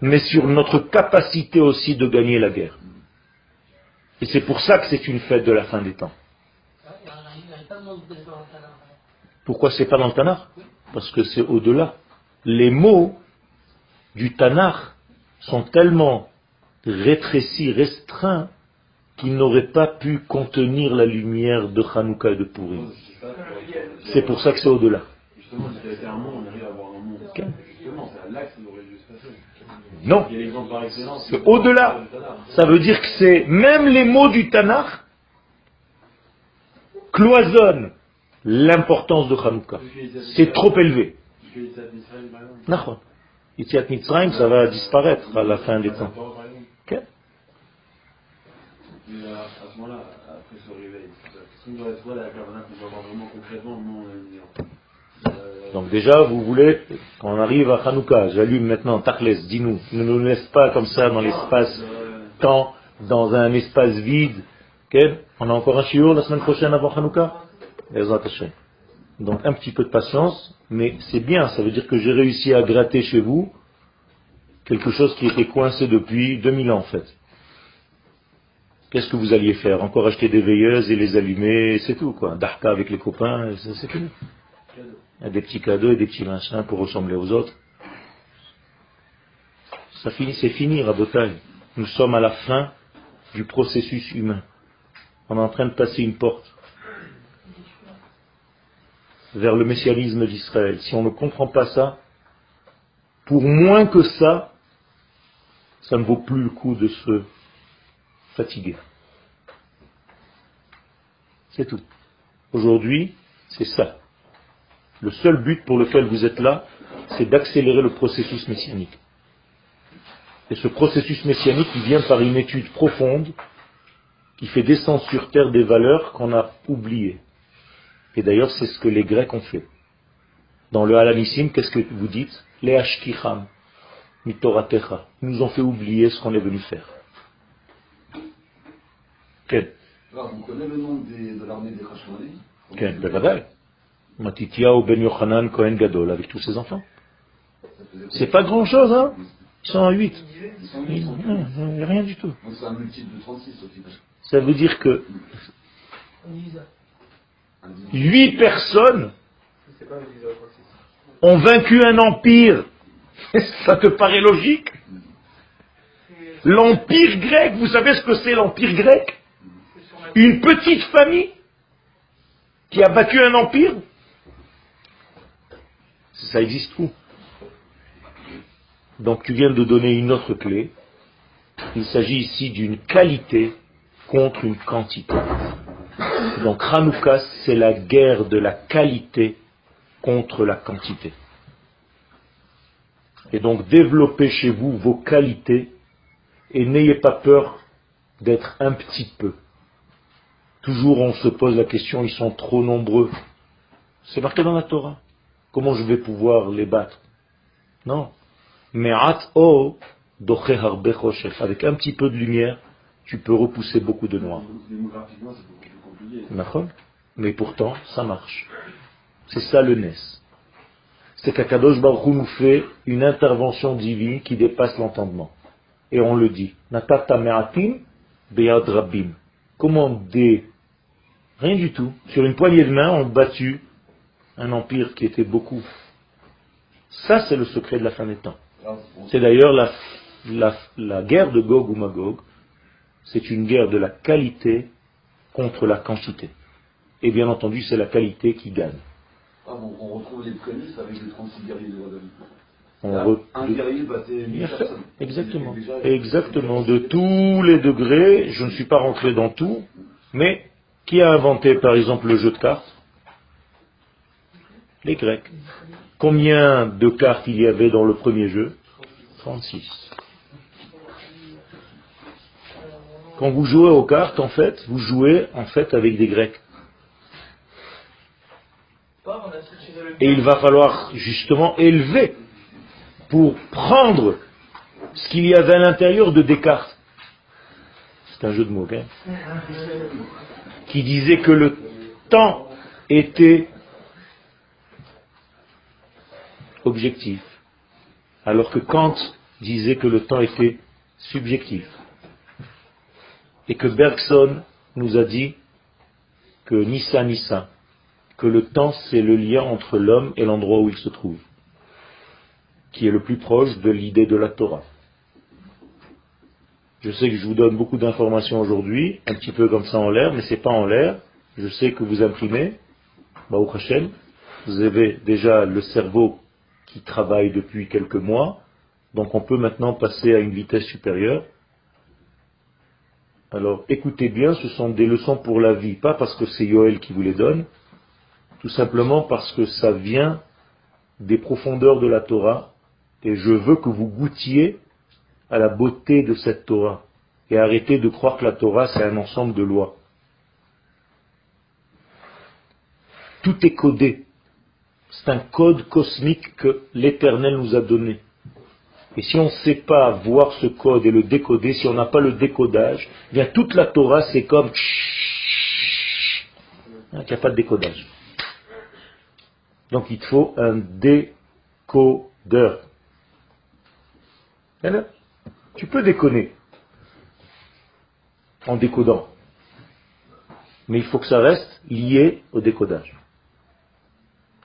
mais sur notre capacité aussi de gagner la guerre. Et c'est pour ça que c'est une fête de la fin des temps. Pourquoi c'est pas dans le Tanakh? Parce que c'est au-delà. Les mots du Tanakh sont tellement rétrécis, restreints, qu'ils n'auraient pas pu contenir la lumière de Hanouka et de Purim. C'est pour ça que c'est au-delà. Non. C'est au-delà. Ça veut dire que c'est même les mots du Tanakh cloisonnent l'importance de Hanouka. C'est trop élevé. Yitziat Mitzrayim, ça va disparaître à la fin des temps. Okay. à ce moment-là, après ce réveil, qu'est-ce qu'on doit être la Kavana qu'on doit voir vraiment concrètement le moment donc déjà, vous voulez, quand on arrive à Hanouka, j'allume maintenant Tachles, dis-nous, ne nous laisse pas comme ça dans l'espace temps, dans un espace vide. On a encore un shiur la semaine prochaine avant Hanouka? Donc un petit peu de patience, mais c'est bien, ça veut dire que j'ai réussi à gratter chez vous quelque chose qui était coincé depuis 2000 ans en fait. Qu'est-ce que vous alliez faire? Encore acheter des veilleuses et les allumer, c'est tout quoi. Darka avec les copains, c'est fini des petits cadeaux et des petits machins pour ressembler aux autres. Ça finit, c'est fini. Nous sommes à la fin du processus humain. On est en train de passer une porte vers le messianisme d'Israël. Si on ne comprend pas ça, pour moins que ça, ça ne vaut plus le coup de se fatiguer. C'est tout. Aujourd'hui, c'est ça. Le seul but pour lequel vous êtes là, c'est d'accélérer le processus messianique. Et ce processus messianique, il vient par une étude profonde qui fait descendre sur terre des valeurs qu'on a oubliées. Et d'ailleurs, c'est ce que les Grecs ont fait. Dans le Alanissim, qu'est-ce que vous dites? Les Ashkicham, Mitoratecha. Ils nous ont fait oublier ce qu'on est venu faire. Quel Vous connaissez le nom de l'armée des Hashmonaïs Quel Matitiao Ben Yochanan Kohen Gadol avec tous ses enfants. C'est pas grand chose, hein Ils sont en 8. Il n'y a rien du tout. Ça veut dire que 8 personnes ont vaincu un empire. Ça te paraît logique? L'empire grec, vous savez ce que c'est l'empire grec? Une petite famille qui a battu un empire? Ça existe où? Donc tu viens de donner une autre clé. Il s'agit ici d'une qualité contre une quantité. Donc Hanouka, c'est la guerre de la qualité contre la quantité. Et donc développez chez vous vos qualités et n'ayez pas peur d'être un petit peu. Toujours on se pose la question, ils sont trop nombreux. C'est marqué dans la Torah. Comment je vais pouvoir les battre? Non. Mais o avec un petit peu de lumière, tu peux repousser beaucoup de. D'accord? Mais pourtant, ça marche. C'est ça le Nes. C'est qu'Akadosh Baruch Hu nous fait une intervention divine qui dépasse l'entendement. Et on le dit. Natata me'atim. Comment des... Rien du tout. Sur une poignée de main, on battu un empire qui était beaucoup. Ça, c'est le secret de la fin des temps. C'est d'ailleurs la, la, la guerre de Gog ou Magog. C'est une guerre de la qualité contre la quantité. Et bien entendu, c'est la qualité qui gagne. Ah bon, on retrouve les prémices avec les 36 guerriers de Là, re- Un guerrier battait Bien 1000 fait. personnes. Exactement. Déjà- Exactement. De tous les degrés, je ne suis pas rentré dans tout, mais qui a inventé par exemple le jeu de cartes? Les Grecs. Combien de cartes il y avait dans le premier jeu? 36. Quand vous jouez aux cartes, en fait, vous jouez en fait avec des Grecs. Et il va falloir justement élever pour prendre ce qu'il y avait à l'intérieur de Descartes. C'est un jeu de mots, hein, qui disait que le temps était objectif, alors que Kant disait que le temps était subjectif. Et que Bergson nous a dit que ni ça ni ça, que le temps c'est le lien entre l'homme et l'endroit où il se trouve, qui est le plus proche de l'idée de la Torah. Je sais que je vous donne beaucoup d'informations aujourd'hui, un petit peu comme ça en l'air, mais c'est pas en l'air. Je sais que vous imprimez, Hashem, vous avez déjà le cerveau qui travaille depuis quelques mois, donc on peut maintenant passer à une vitesse supérieure. Alors écoutez bien, ce sont des leçons pour la vie, pas parce que c'est Yoel qui vous les donne, tout simplement parce que ça vient des profondeurs de la Torah, et je veux que vous goûtiez à la beauté de cette Torah, et arrêtez de croire que la Torah c'est un ensemble de lois. Tout est codé. C'est un code cosmique que l'Éternel nous a donné. Et si on ne sait pas voir ce code et le décoder, si on n'a pas le décodage, eh bien toute la Torah c'est comme qu'il n'y a pas de décodage. Donc il te faut un décodeur. Voilà. Tu peux déconner en décodant. Mais il faut que ça reste lié au décodage.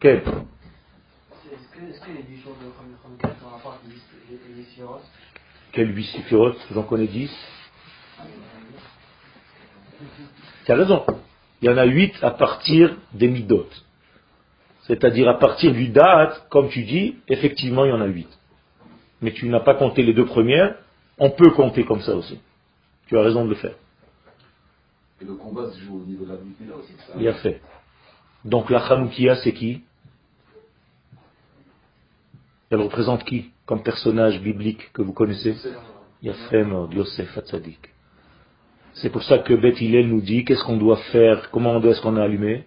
Quel Est-ce que, les 10 jours de Hanouka sont en rapport avec les, les, les Sphirot Quel 8 séphirotes J'en connais 10. Tu as raison. Il y en a 8 à partir des midot. C'est-à-dire à partir du date, comme tu dis, effectivement il y en a 8. Mais tu n'as pas compté les deux premières, on peut compter comme ça aussi. Tu as raison de le faire. Et le combat se joue au niveau de la là aussi. ça? Bien fait. Donc la Hanoukia, c'est qui? Elle représente qui comme personnage biblique que vous connaissez? Yafem Yosef Hatzadik. C'est pour ça que Beth Hillel nous dit qu'est-ce qu'on doit faire, comment est-ce qu'on a allumé?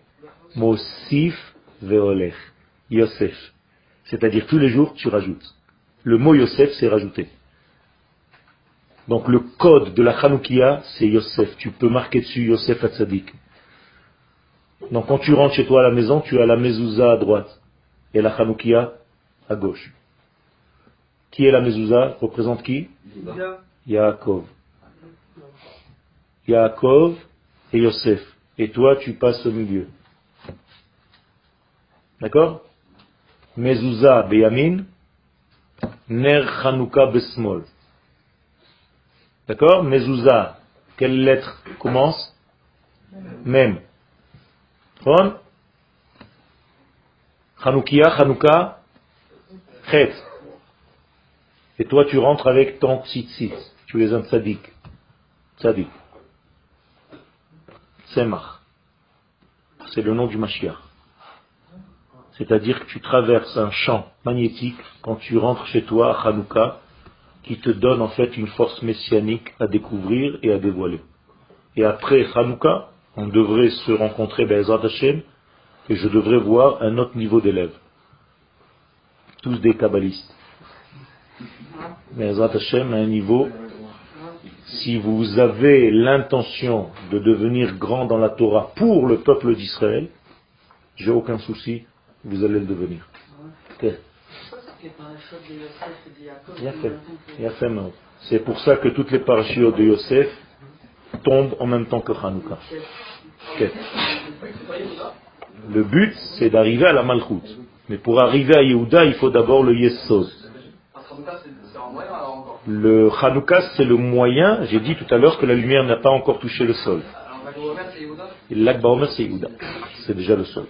Mosif veolech. Yosef. C'est-à-dire tous les jours tu rajoutes. Le mot Yosef c'est rajouter. Donc le code de la Hanoukia c'est Yosef. Tu peux marquer dessus Yosef Hatzadik. Donc quand tu rentres chez toi à la maison, tu as la mezouza à droite et la Hanoukia à gauche. Qui est la mezouza? Représente qui? Yaakov. Yaakov et Yosef. Et toi, tu passes au milieu. D'accord? Mezouza beyamin, ner Hanouka besmol. D'accord? Mezouza, quelle lettre commence? Même. Bon Hanoukia, Hanouka, Et toi, tu rentres avec ton tzitzit. Tu es un tzaddik. Tzadik. Semach. C'est le nom du Mashiach. C'est-à-dire que tu traverses un champ magnétique quand tu rentres chez toi à Hanouka qui te donne en fait une force messianique à découvrir et à dévoiler. Et après Hanouka, on devrait se rencontrer, Bezrat Hashem, et je devrais voir un autre niveau d'élèves. Tous des kabbalistes. Bezrat Hashem à un niveau, si vous avez l'intention de devenir grand dans la Torah pour le peuple d'Israël, j'ai aucun souci, vous allez le devenir. C'est pour ça que toutes les parachutes de Yosef tombent en même temps que Hanouka. Le but, c'est d'arriver à la Malchut. Mais pour arriver à Yehuda, il faut d'abord le Yesod. Le Hanouka, c'est le moyen. J'ai dit tout à l'heure que la lumière n'a pas encore touché le sol. Et L'Akba Omer, c'est Yehuda. C'est déjà le sol.